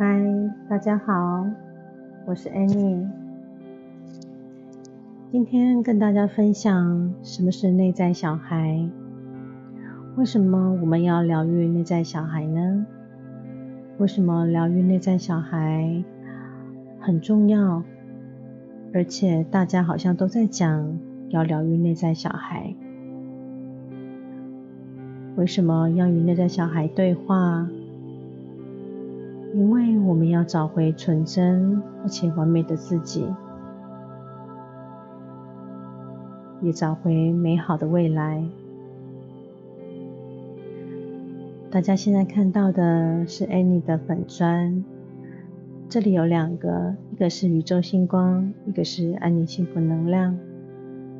嗨，大家好，我是 Annie。今天跟大家分享什么是内在小孩，为什么我们要疗愈内在小孩呢？为什么疗愈内在小孩很重要？而且大家好像都在讲要疗愈内在小孩，为什么要与内在小孩对话？因为我们要找回纯真而且完美的自己，也找回美好的未来。大家现在看到的是 Annie 的粉砖，这里有两个，一个是宇宙星光，一个是安妮幸福能量，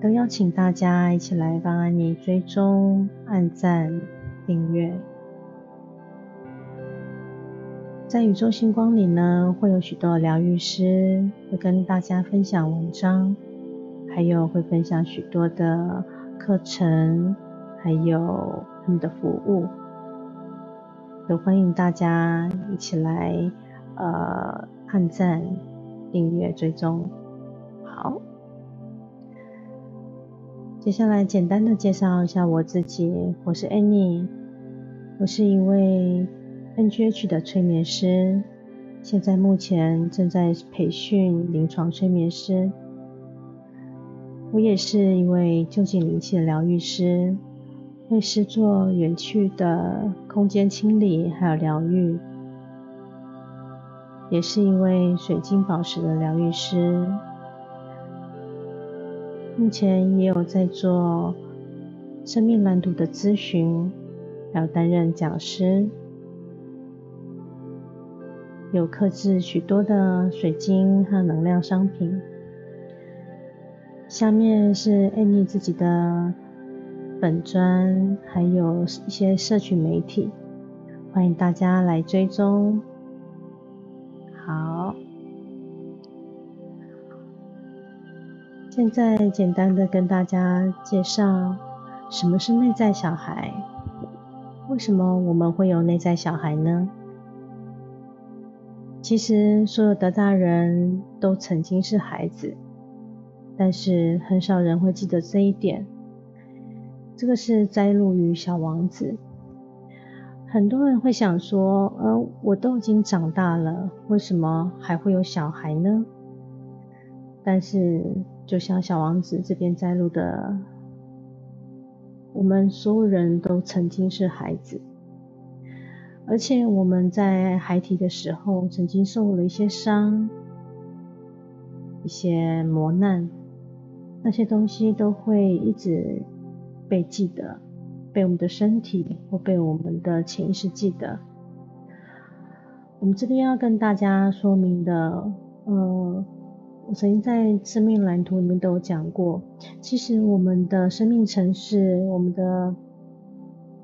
都邀请大家一起来帮安妮追踪、按赞、订阅。在宇宙星光里呢，会有许多疗愈师会跟大家分享文章，还有会分享许多的课程，还有他们的服务，都欢迎大家一起来呃按赞、订阅、追踪。好，接下来简单的介绍一下我自己，我是 Annie，我是一位。NGH 的催眠师，现在目前正在培训临床催眠师。我也是一位就近灵气的疗愈师，为师做远去的空间清理还有疗愈。也是一位水晶宝石的疗愈师，目前也有在做生命蓝图的咨询，还有担任讲师。有克制许多的水晶和能量商品。下面是 Annie 自己的本专，还有一些社群媒体，欢迎大家来追踪。好，现在简单的跟大家介绍什么是内在小孩，为什么我们会有内在小孩呢？其实，所有的大人都曾经是孩子，但是很少人会记得这一点。这个是摘录于《小王子》。很多人会想说：“呃，我都已经长大了，为什么还会有小孩呢？”但是，就像《小王子》这边摘录的，我们所有人都曾经是孩子。而且我们在孩提的时候，曾经受了一些伤、一些磨难，那些东西都会一直被记得，被我们的身体或被我们的潜意识记得。我们这边要跟大家说明的，呃，我曾经在生命蓝图里面都有讲过，其实我们的生命城市，我们的。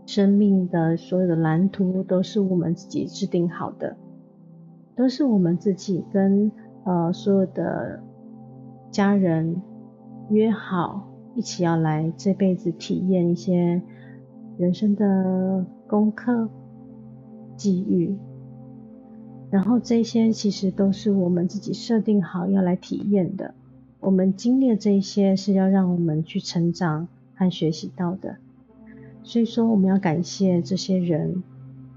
生命的所有的蓝图都是我们自己制定好的，都是我们自己跟呃所有的家人约好一起要来这辈子体验一些人生的功课、际遇，然后这些其实都是我们自己设定好要来体验的。我们经历这些是要让我们去成长和学习到的。所以说，我们要感谢这些人，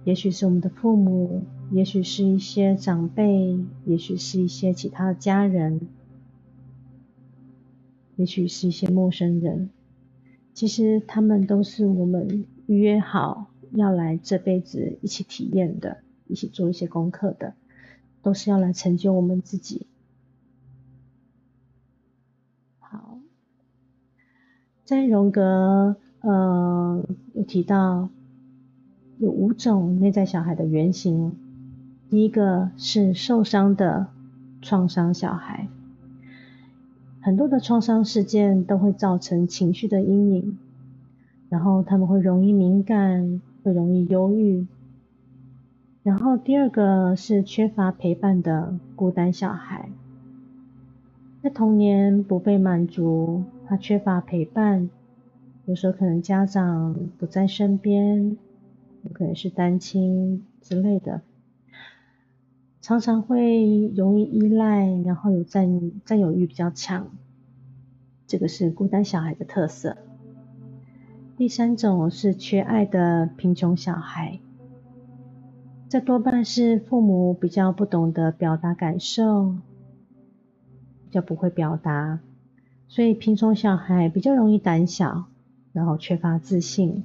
也许是我们的父母，也许是一些长辈，也许是一些其他的家人，也许是一些陌生人。其实他们都是我们约好要来这辈子一起体验的，一起做一些功课的，都是要来成就我们自己。好，在荣格。呃，有提到有五种内在小孩的原型。第一个是受伤的创伤小孩，很多的创伤事件都会造成情绪的阴影，然后他们会容易敏感，会容易忧郁。然后第二个是缺乏陪伴的孤单小孩，在童年不被满足，他缺乏陪伴。有时候可能家长不在身边，有可能是单亲之类的。常常会容易依赖，然后有占占有欲比较强，这个是孤单小孩的特色。第三种是缺爱的贫穷小孩，这多半是父母比较不懂得表达感受，比较不会表达，所以贫穷小孩比较容易胆小，然后缺乏自信。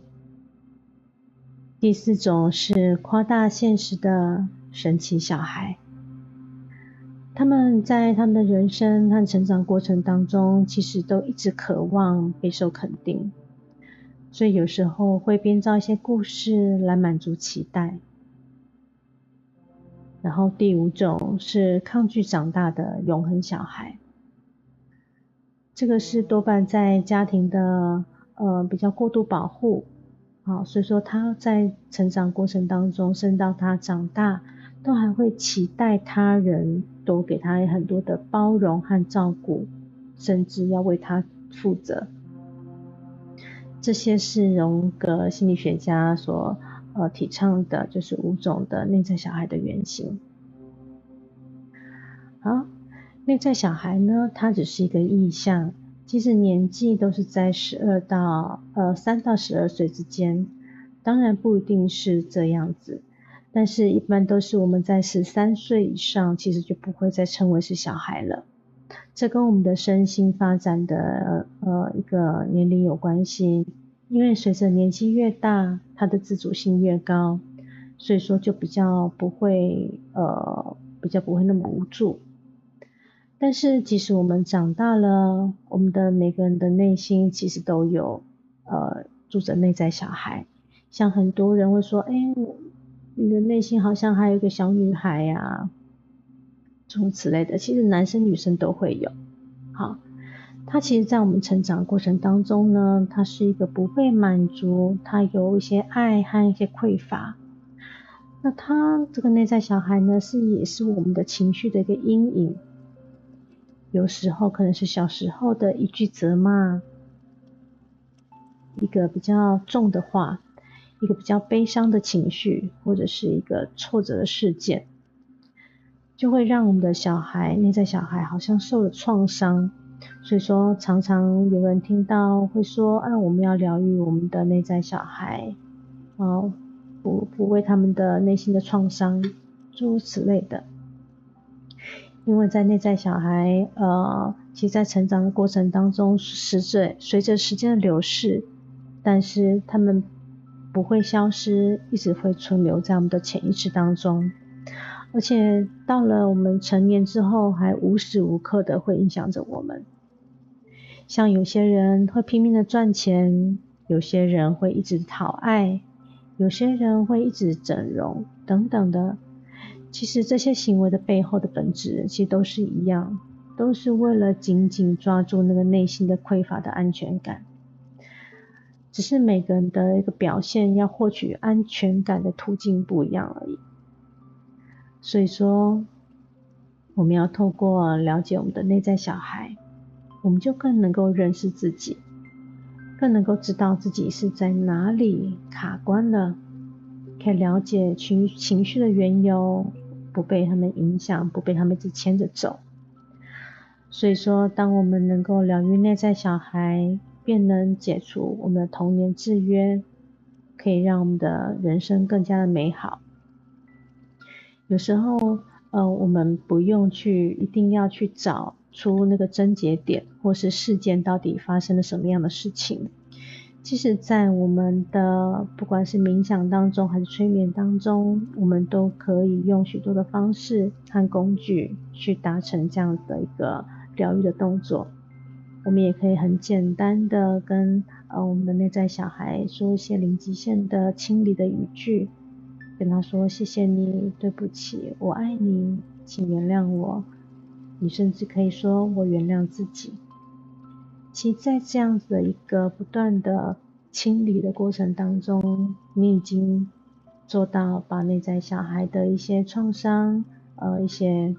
第四种是夸大现实的神奇小孩，他们在他们的人生和成长过程当中，其实都一直渴望备受肯定，所以有时候会编造一些故事来满足期待。然后第五种是抗拒长大的永恒小孩，这个是多半在家庭的呃比较过度保护。好，所以说他在成长过程当中，甚至到他长大，都还会期待他人都给他很多的包容和照顾，甚至要为他负责。这些是荣格心理学家所呃提倡的，就是五种的内在小孩的原型。好，内在小孩呢，它只是一个意象。其实年纪都是在十二到呃三到十二岁之间，当然不一定是这样子，但是一般都是我们在十三岁以上，其实就不会再称为是小孩了。这跟我们的身心发展的呃一个年龄有关系，因为随着年纪越大，他的自主性越高，所以说就比较不会呃比较不会那么无助。但是，即使我们长大了，我们的每个人的内心其实都有呃住着内在小孩。像很多人会说：“哎，你的内心好像还有一个小女孩呀，诸如此类的。”其实男生女生都会有。好，他其实，在我们成长过程当中呢，他是一个不被满足，他有一些爱和一些匮乏。那他这个内在小孩呢，是也是我们的情绪的一个阴影。有时候可能是小时候的一句责骂，一个比较重的话，一个比较悲伤的情绪，或者是一个挫折的事件，就会让我们的小孩内在小孩好像受了创伤。所以说，常常有人听到会说：“啊，我们要疗愈我们的内在小孩，啊，抚抚慰他们的内心的创伤，诸如此类的。”因为在内在小孩，呃，其实在成长的过程当中，随着随着时间的流逝，但是他们不会消失，一直会存留在我们的潜意识当中，而且到了我们成年之后，还无时无刻的会影响着我们。像有些人会拼命的赚钱，有些人会一直讨爱，有些人会一直整容等等的。其实这些行为的背后的本质，其实都是一样，都是为了紧紧抓住那个内心的匮乏的安全感。只是每个人的一个表现，要获取安全感的途径不一样而已。所以说，我们要透过了解我们的内在小孩，我们就更能够认识自己，更能够知道自己是在哪里卡关了，可以了解情情绪的缘由。不被他们影响，不被他们一直牵着走。所以说，当我们能够疗愈内在小孩，便能解除我们的童年制约，可以让我们的人生更加的美好。有时候，呃，我们不用去一定要去找出那个症结点，或是事件到底发生了什么样的事情。其实，在我们的不管是冥想当中还是催眠当中，我们都可以用许多的方式和工具去达成这样的一个疗愈的动作。我们也可以很简单的跟呃我们的内在小孩说一些零极限的清理的语句，跟他说谢谢你，对不起，我爱你，请原谅我。你甚至可以说我原谅自己。其实在这样子的一个不断的清理的过程当中，你已经做到把内在小孩的一些创伤，呃，一些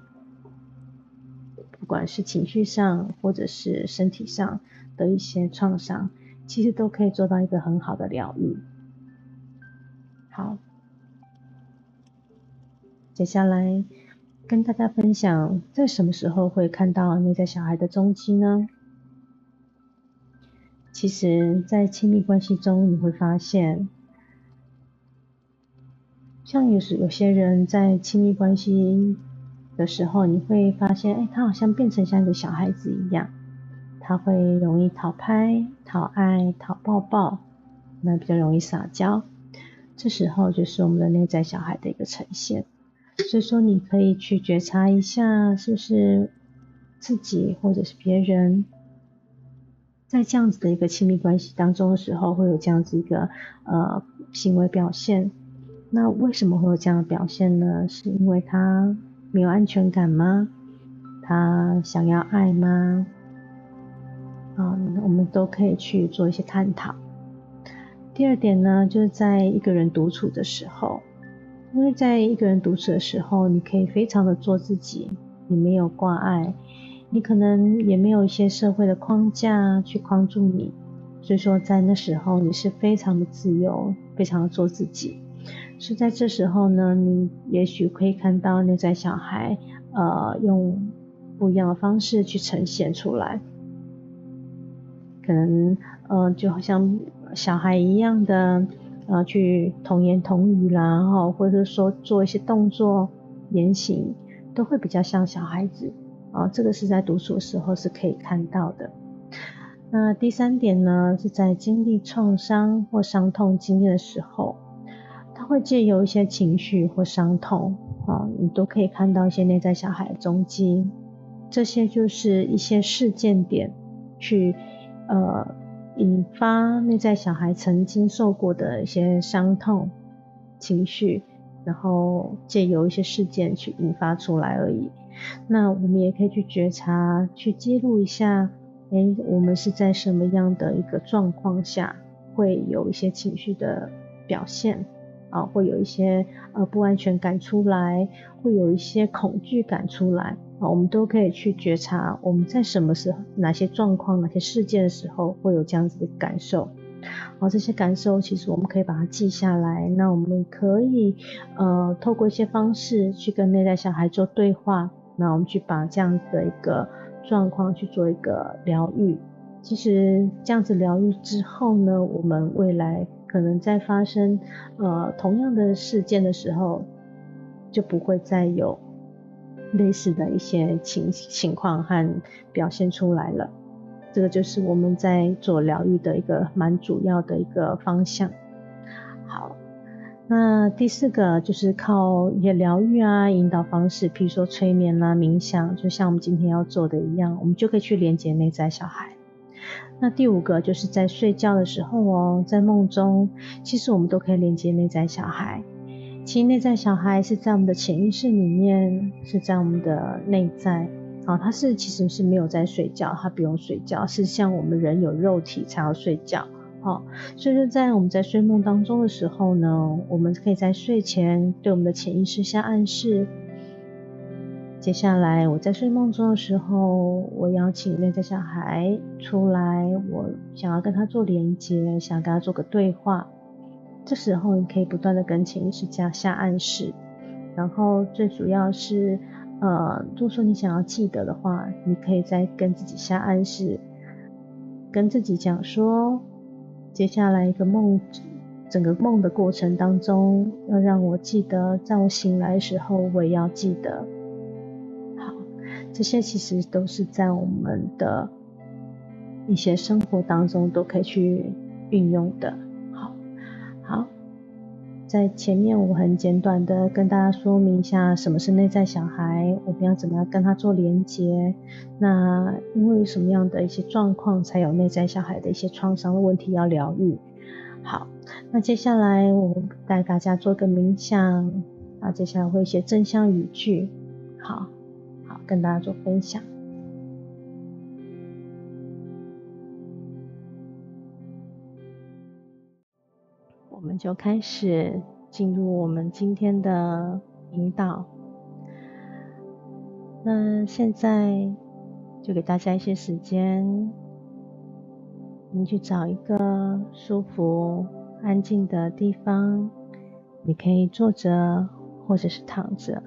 不管是情绪上或者是身体上的一些创伤，其实都可以做到一个很好的疗愈。好，接下来跟大家分享，在什么时候会看到内在小孩的踪迹呢？其实，在亲密关系中，你会发现，像有时有些人在亲密关系的时候，你会发现，哎，他好像变成像一个小孩子一样，他会容易讨拍、讨爱、讨抱抱，那比较容易撒娇。这时候就是我们的内在小孩的一个呈现。所以说，你可以去觉察一下，是不是自己或者是别人。在这样子的一个亲密关系当中的时候，会有这样子一个呃行为表现。那为什么会有这样的表现呢？是因为他没有安全感吗？他想要爱吗？啊，我们都可以去做一些探讨。第二点呢，就是在一个人独处的时候，因为在一个人独处的时候，你可以非常的做自己，你没有挂碍。你可能也没有一些社会的框架去框住你，所以说在那时候你是非常的自由，非常的做自己。是在这时候呢，你也许可以看到内在小孩，呃，用不一样的方式去呈现出来，可能呃就好像小孩一样的，呃，去童言童语啦，哈，或者说做一些动作、言行，都会比较像小孩子。啊，这个是在独处的时候是可以看到的。那第三点呢，是在经历创伤或伤痛经验的时候，他会借由一些情绪或伤痛，啊，你都可以看到一些内在小孩的踪迹。这些就是一些事件点，去呃引发内在小孩曾经受过的一些伤痛情绪，然后借由一些事件去引发出来而已。那我们也可以去觉察，去记录一下，哎，我们是在什么样的一个状况下，会有一些情绪的表现，啊，会有一些呃不安全感出来，会有一些恐惧感出来，啊，我们都可以去觉察，我们在什么时候、哪些状况、哪些事件的时候会有这样子的感受，好，这些感受其实我们可以把它记下来，那我们可以呃透过一些方式去跟内在小孩做对话。那我们去把这样子的一个状况去做一个疗愈，其实这样子疗愈之后呢，我们未来可能在发生呃同样的事件的时候，就不会再有类似的一些情情况和表现出来了。这个就是我们在做疗愈的一个蛮主要的一个方向。那第四个就是靠一些疗愈啊、引导方式，譬如说催眠啦、冥想，就像我们今天要做的一样，我们就可以去连接内在小孩。那第五个就是在睡觉的时候哦，在梦中，其实我们都可以连接内在小孩。其实内在小孩是在我们的潜意识里面，是在我们的内在啊，他是其实是没有在睡觉，他不用睡觉，是像我们人有肉体才要睡觉。好，所以说在我们在睡梦当中的时候呢，我们可以在睡前对我们的潜意识下暗示。接下来我在睡梦中的时候，我邀请内在小孩出来，我想要跟他做连接，想跟他做个对话。这时候你可以不断的跟潜意识加下暗示，然后最主要是，呃，如果说你想要记得的话，你可以再跟自己下暗示，跟自己讲说。接下来一个梦，整个梦的过程当中，要让我记得，在我醒来的时候，我也要记得。好，这些其实都是在我们的一些生活当中都可以去运用的。好，好。在前面我很简短的跟大家说明一下什么是内在小孩，我们要怎么样跟他做连接。那因为什么样的一些状况才有内在小孩的一些创伤的问题要疗愈？好，那接下来我带大家做个冥想，啊，接下来会一些正向语句，好好跟大家做分享。我们就开始进入我们今天的引导。那现在就给大家一些时间，你去找一个舒服、安静的地方，你可以坐着或者是躺着。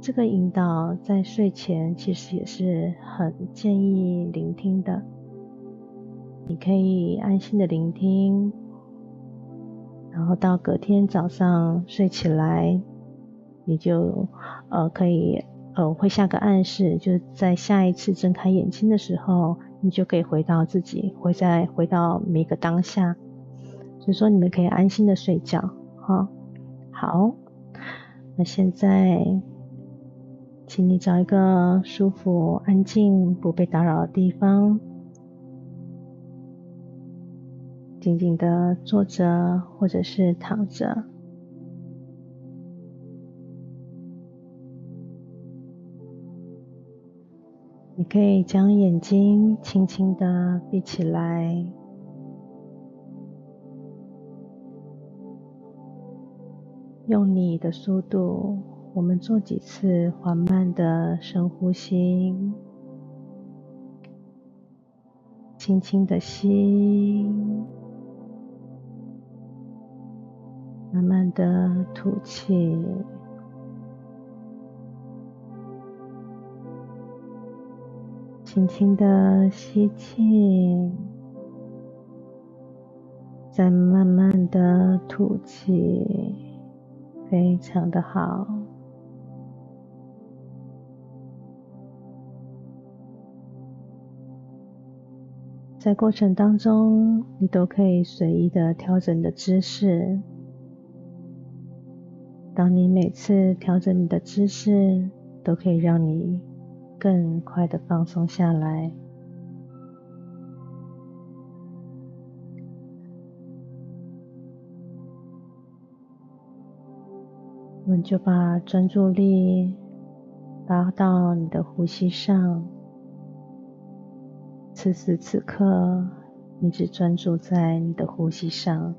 这个引导在睡前其实也是很建议聆听的。你可以安心的聆听，然后到隔天早上睡起来，你就呃可以呃会下个暗示，就是在下一次睁开眼睛的时候，你就可以回到自己，回在回到每个当下。所以说你们可以安心的睡觉，哈。好，那现在，请你找一个舒服、安静、不被打扰的地方。静静的坐着，或者是躺着。你可以将眼睛轻轻的闭起来，用你的速度，我们做几次缓慢的深呼吸，轻轻的吸。慢慢的吐气，轻轻的吸气，再慢慢的吐气，非常的好。在过程当中，你都可以随意的调整的姿势。当你每次调整你的姿势，都可以让你更快的放松下来。我们就把专注力拉到你的呼吸上。此时此刻，你只专注在你的呼吸上。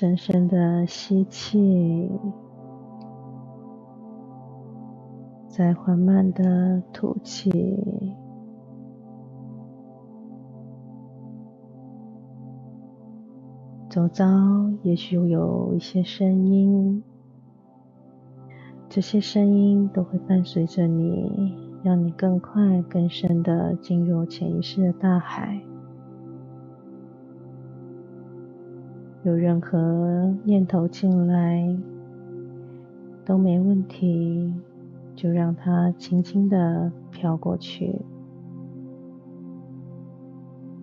深深的吸气，再缓慢的吐气。周遭也许有一些声音，这些声音都会伴随着你，让你更快、更深的进入潜意识的大海。有任何念头进来都没问题，就让它轻轻的飘过去，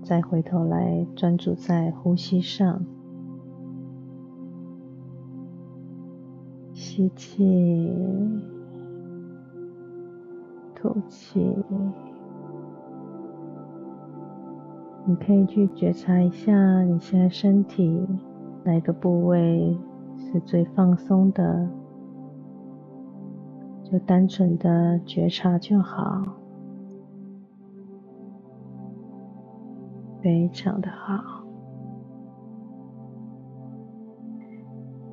再回头来专注在呼吸上，吸气，吐气。你可以去觉察一下，你现在身体哪个部位是最放松的，就单纯的觉察就好，非常的好。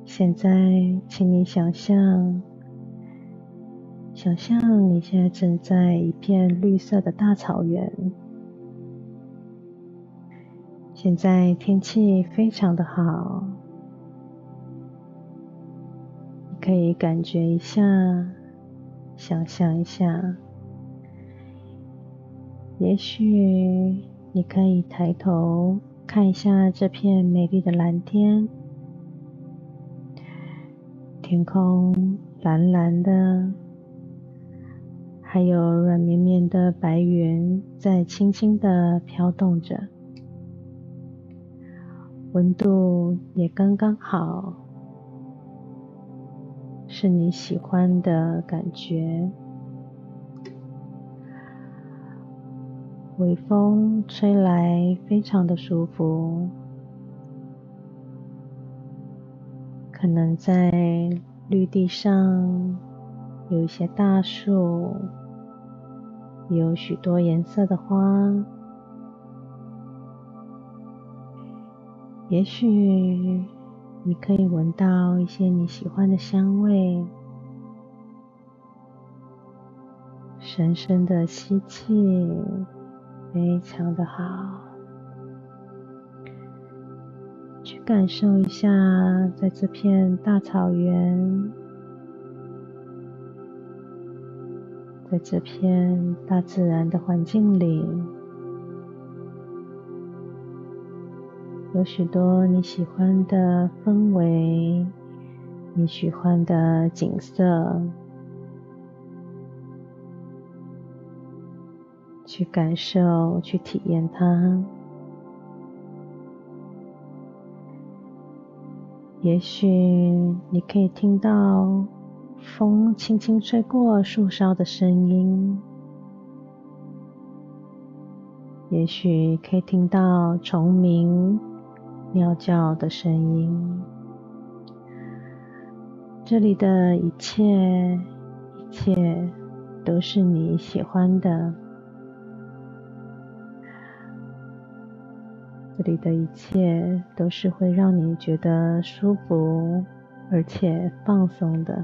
现在，请你想象，想象你现在正在一片绿色的大草原。现在天气非常的好，你可以感觉一下，想象一下，也许你可以抬头看一下这片美丽的蓝天，天空蓝蓝的，还有软绵绵的白云在轻轻的飘动着。温度也刚刚好，是你喜欢的感觉。微风吹来，非常的舒服。可能在绿地上有一些大树，有许多颜色的花。也许你可以闻到一些你喜欢的香味，深深的吸气，非常的好。去感受一下，在这片大草原，在这片大自然的环境里，有许多你喜欢的氛围，你喜欢的景色。去感受，去体验它。也许你可以听到风轻轻吹过树梢的声音，也许可以听到虫鸣、鸟叫的声音。这里的一切，一切都是你喜欢的。这里的一切都是会让你觉得舒服而且放松的。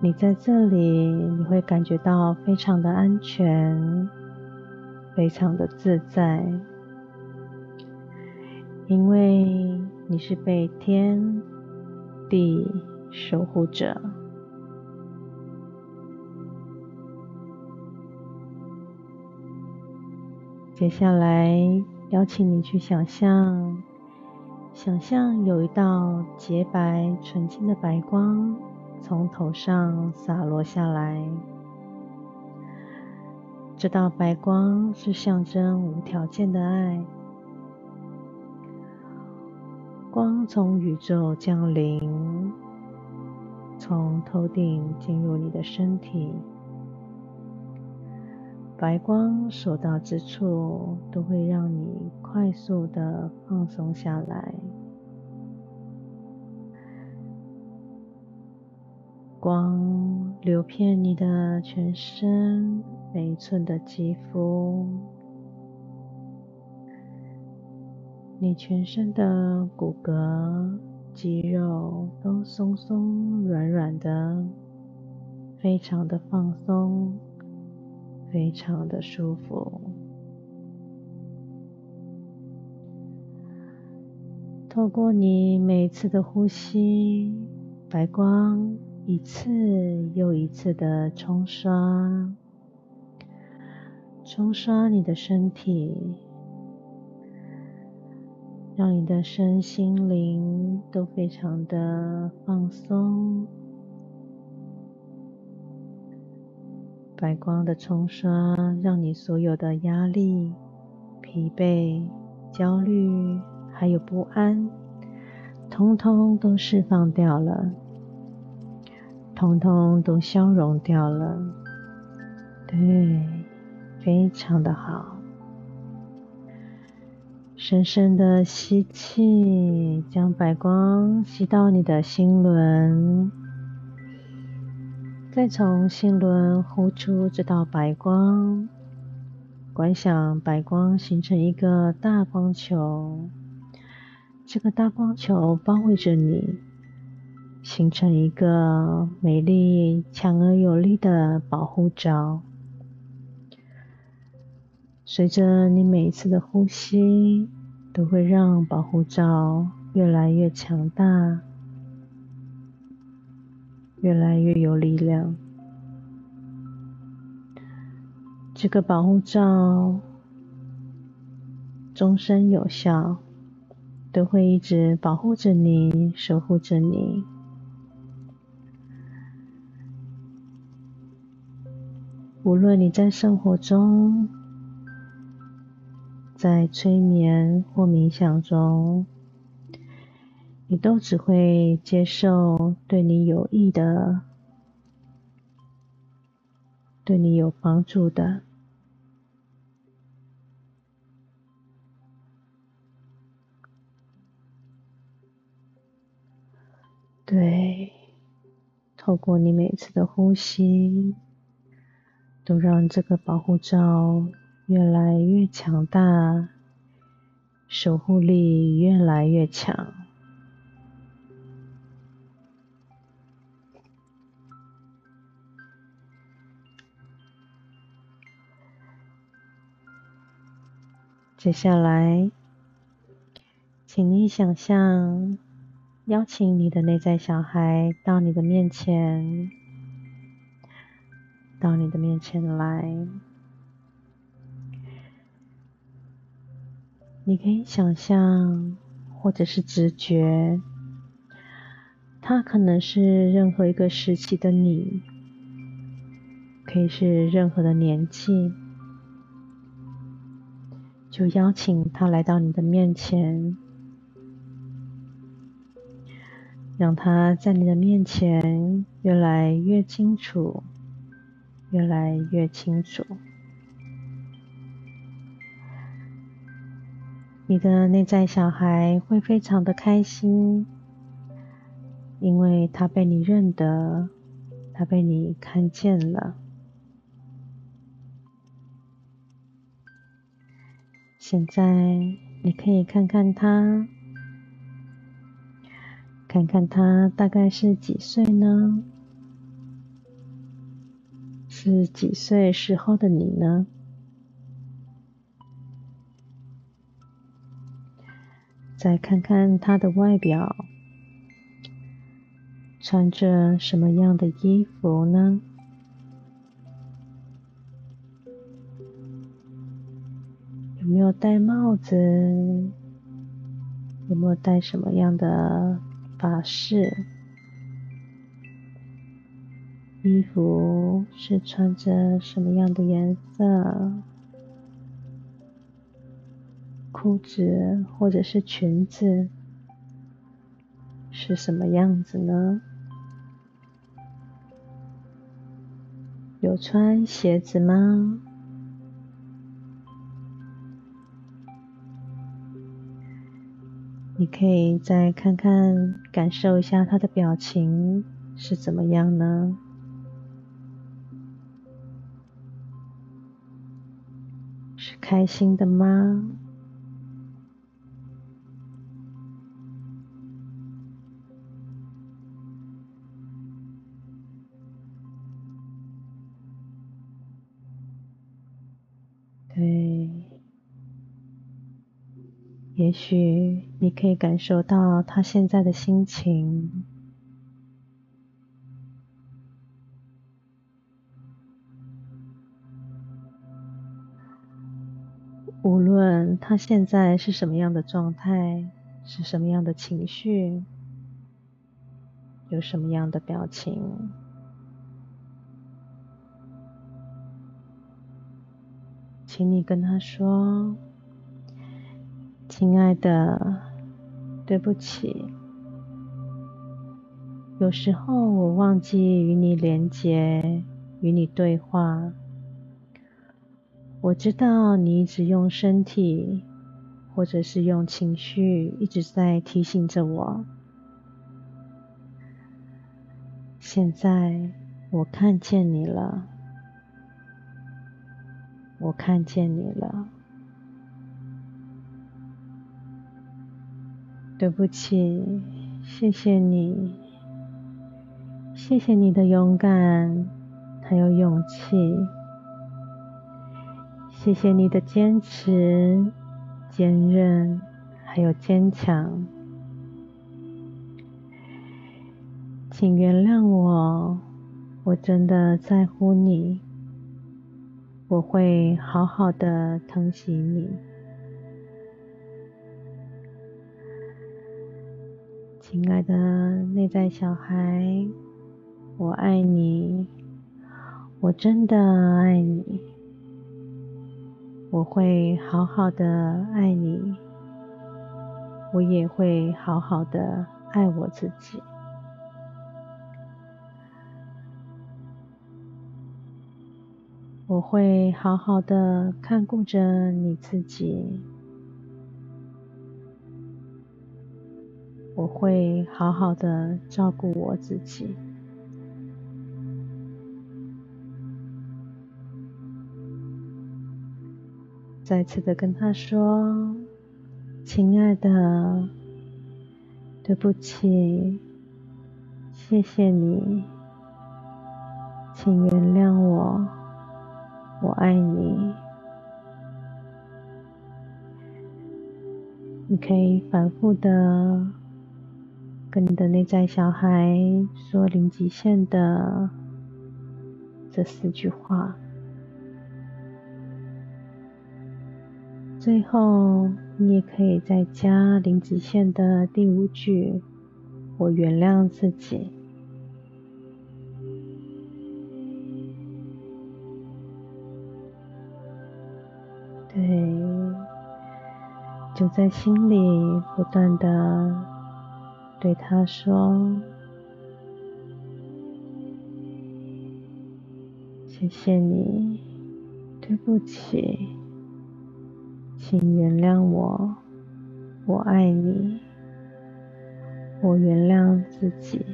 你在这里，你会感觉到非常的安全，非常的自在，因为你是被天地守护者。接下来，邀请你去想象，想象有一道洁白纯净的白光从头上洒落下来。这道白光是象征无条件的爱，光从宇宙降临，从头顶进入你的身体。白光所到之处，都会让你快速的放松下来。光流遍你的全身，每一寸的肌肤，你全身的骨骼、肌肉都松松软软的，非常的放松。非常的舒服。透过你每次的呼吸，白光一次又一次的冲刷，冲刷你的身体，让你的身心灵都非常的放松。白光的冲刷，让你所有的压力、疲惫、焦虑，还有不安，通通都释放掉了，通通都消融掉了。对，非常的好。深深的吸气，将白光吸到你的心轮。再从心轮呼出这道白光，观想白光形成一个大光球，这个大光球包围着你，形成一个美丽、强而有力的保护罩。随着你每一次的呼吸，都会让保护罩越来越强大。越来越有力量。这个保护罩终身有效，都会一直保护着你，守护着你。无论你在生活中，在催眠或冥想中。你都只会接受对你有益的、对你有帮助的。对，透过你每次的呼吸，都让这个保护罩越来越强大，守护力越来越强。接下来，请你想象，邀请你的内在小孩到你的面前，到你的面前来。你可以想象，或者是直觉，他可能是任何一个时期的你，可以是任何的年纪。就邀请他来到你的面前，让他在你的面前越来越清楚，越来越清楚。你的内在小孩会非常的开心，因为他被你认得，他被你看见了。现在你可以看看他，看看他大概是几岁呢？是几岁时候的你呢？再看看他的外表，穿着什么样的衣服呢？有没有戴帽子？有没有戴什么样的发饰？衣服是穿着什么样的颜色？裤子或者是裙子是什么样子呢？有穿鞋子吗？你可以再看看，感受一下他的表情是怎么样呢？是开心的吗？也许你可以感受到他现在的心情，无论他现在是什么样的状态，是什么样的情绪，有什么样的表情，请你跟他说。亲爱的，对不起，有时候我忘记与你连接，与你对话。我知道你一直用身体，或者是用情绪，一直在提醒着我。现在我看见你了，我看见你了。对不起，谢谢你，谢谢你的勇敢还有勇气，谢谢你的坚持、坚韧还有坚强，请原谅我，我真的在乎你，我会好好的疼惜你。亲爱的内在小孩，我爱你，我真的爱你，我会好好的爱你，我也会好好的爱我自己，我会好好的看顾着你自己。我会好好的照顾我自己。再次的跟他说：“亲爱的，对不起，谢谢你，请原谅我，我爱你。”你可以反复的跟你的内在小孩说零极限的这四句话。最后，你也可以再加零极限的第五句：“我原谅自己。”对，就在心里不断的对他说：“谢谢你，对不起。”请原谅我，我爱你，我原谅自己。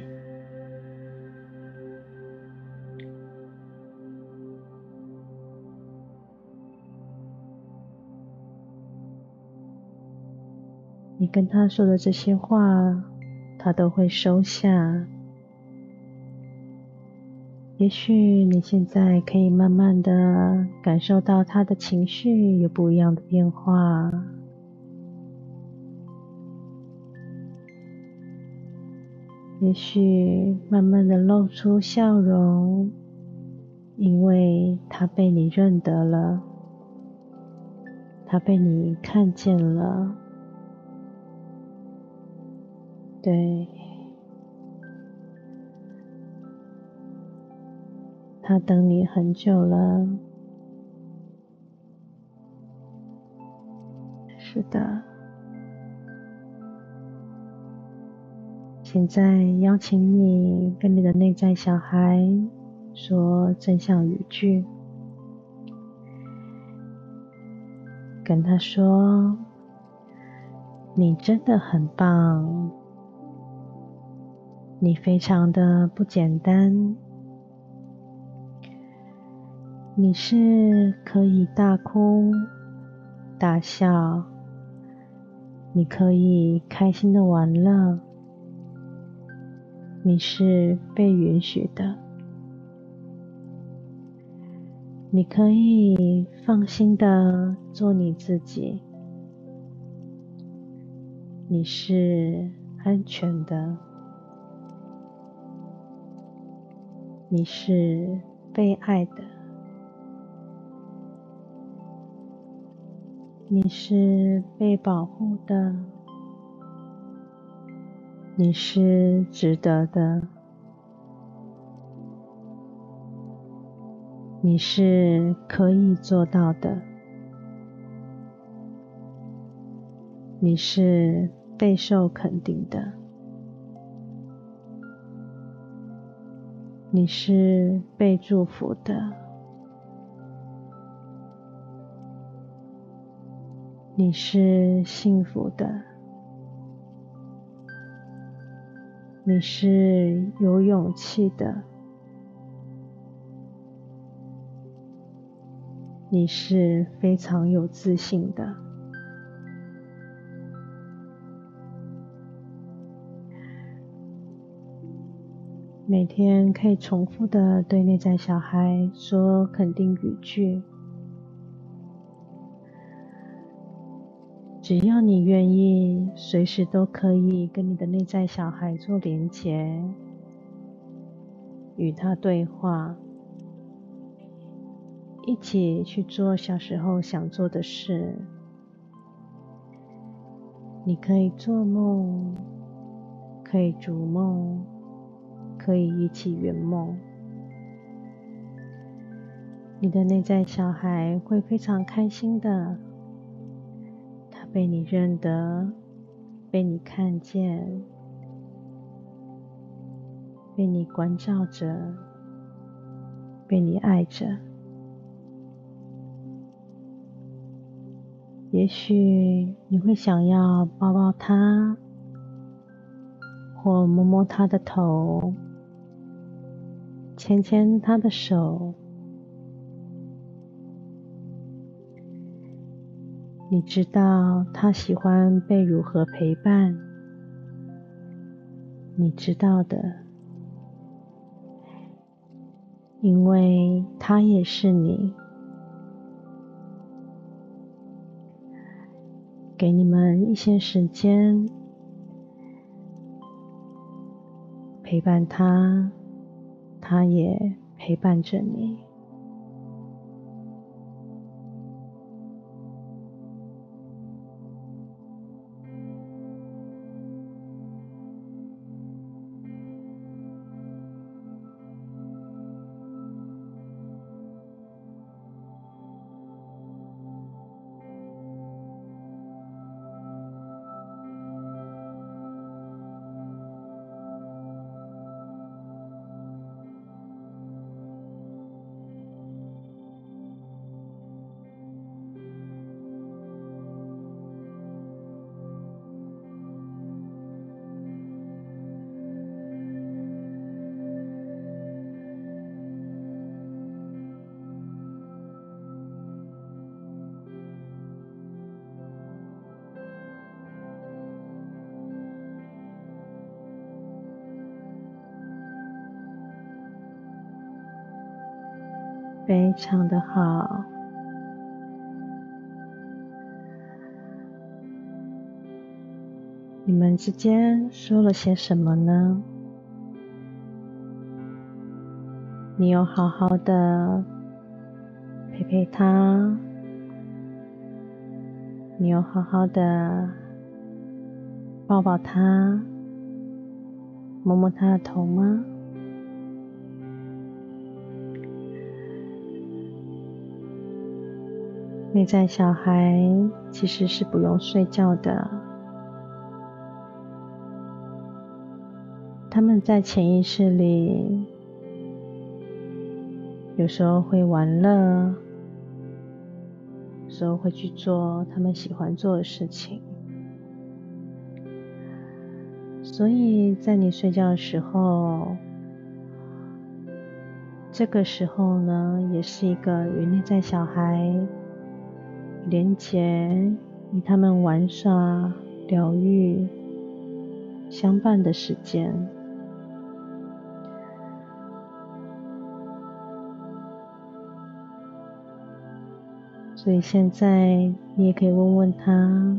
你跟他说的这些话，他都会收下。也许你现在可以慢慢的感受到他的情绪有不一样的变化，也许慢慢的露出笑容，因为他被你认得了，他被你看见了，对。他等你很久了，是的。现在邀请你跟你的内在小孩说正向语句，跟他说：“你真的很棒，你非常的不简单。”你是可以大哭大笑，你可以开心的玩乐，你是被允许的，你可以放心的做你自己，你是安全的，你是被爱的。你是被保护的，你是值得的，你是可以做到的，你是备受肯定的，你是被祝福的。你是幸福的，你是有勇气的，你是非常有自信的。每天可以重复的对内在小孩说肯定语句。只要你愿意，随时都可以跟你的内在小孩做连接，与他对话，一起去做小时候想做的事。你可以做梦，可以逐梦，可以一起圆梦。你的内在小孩会非常开心的。他被你认得，被你看见，被你关照着，被你爱着。也许你会想要抱抱他，或摸摸他的头，牵牵他的手。你知道他喜欢被如何陪伴？你知道的，因为他也是你。给你们一些时间，陪伴他，他也陪伴着你。非常的好。你们之间说了些什么呢？你有好好的陪陪他，你有好好的抱抱他，摸摸他的头吗？内在小孩其实是不用睡觉的，他们在潜意识里有时候会玩乐，有时候会去做他们喜欢做的事情，所以在你睡觉的时候，这个时候呢，也是一个与内在小孩。连接与他们玩耍、疗愈相伴的时间，所以现在你也可以问问他，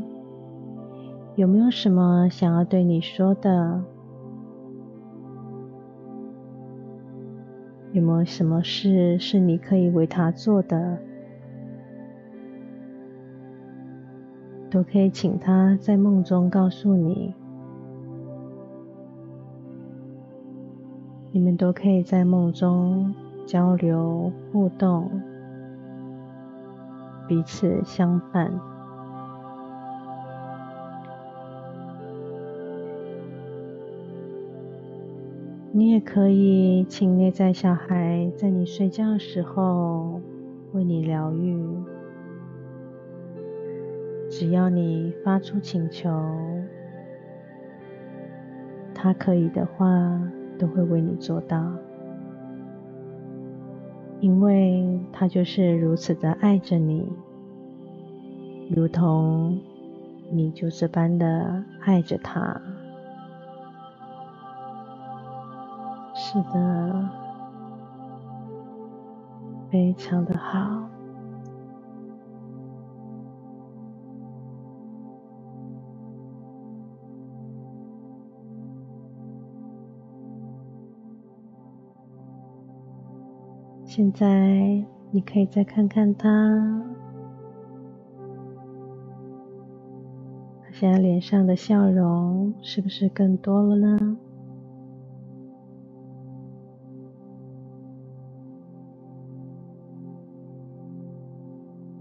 有没有什么想要对你说的？有没有什么事是你可以为他做的？都可以请他在梦中告诉你，你们都可以在梦中交流互动，彼此相伴。你也可以请内在小孩在你睡觉的时候为你疗愈。只要你发出请求，他可以的话，都会为你做到，因为他就是如此的爱着你，如同你就这般的爱着他。是的，非常的好。现在你可以再看看他，他现在脸上的笑容是不是更多了呢？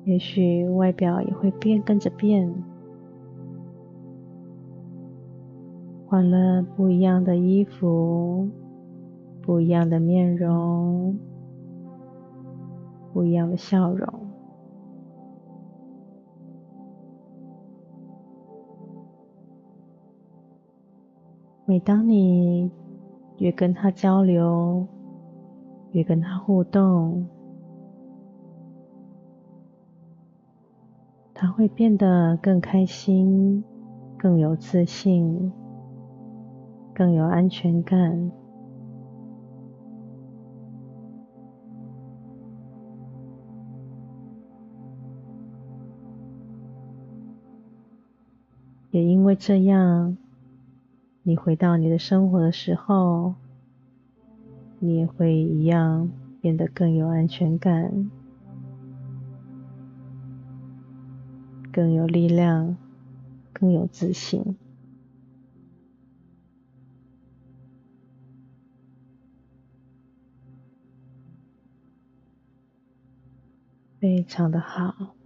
也许外表也会变，跟着变，换了不一样的衣服，不一样的面容。不一样的笑容。每当你越跟他交流，越跟他互动，他会变得更开心、更有自信、更有安全感。也因为这样，你回到你的生活的时候，你也会一样变得更有安全感，更有力量，更有自信。非常的好。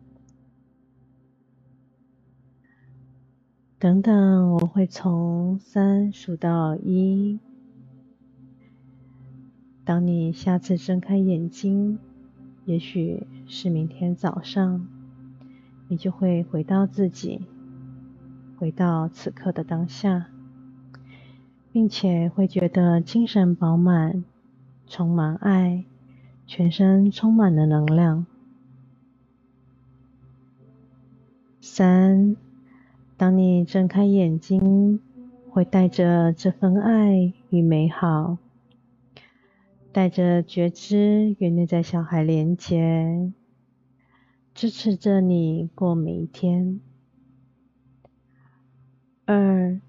等等，我会从三数到一。当你下次睁开眼睛，也许是明天早上，你就会回到自己，回到此刻的当下，并且会觉得精神饱满，充满爱，全身充满了能量。三，当你睁开眼睛，会带着这份爱与美好，带着觉知与内在小孩连接，支持着你过每一天。二，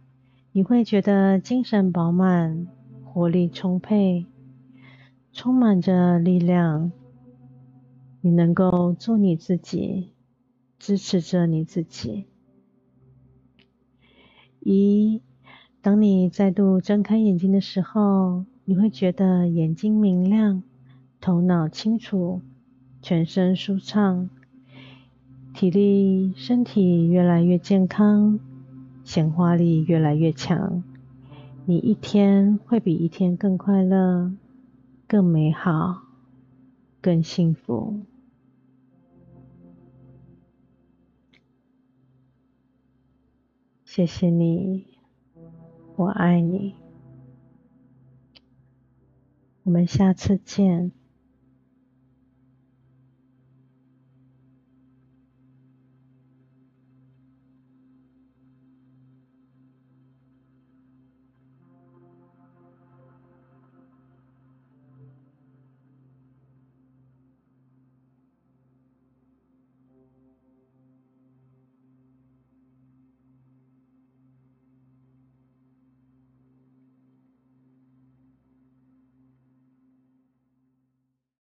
你会觉得精神饱满，活力充沛，充满着力量，你能够做你自己。支持着你自己。一，当你再度睁开眼睛的时候，你会觉得眼睛明亮，头脑清楚，全身舒畅，体力、身体越来越健康，显化力越来越强。你一天会比一天更快乐、更美好、更幸福。谢谢你，我爱你，我们下次见。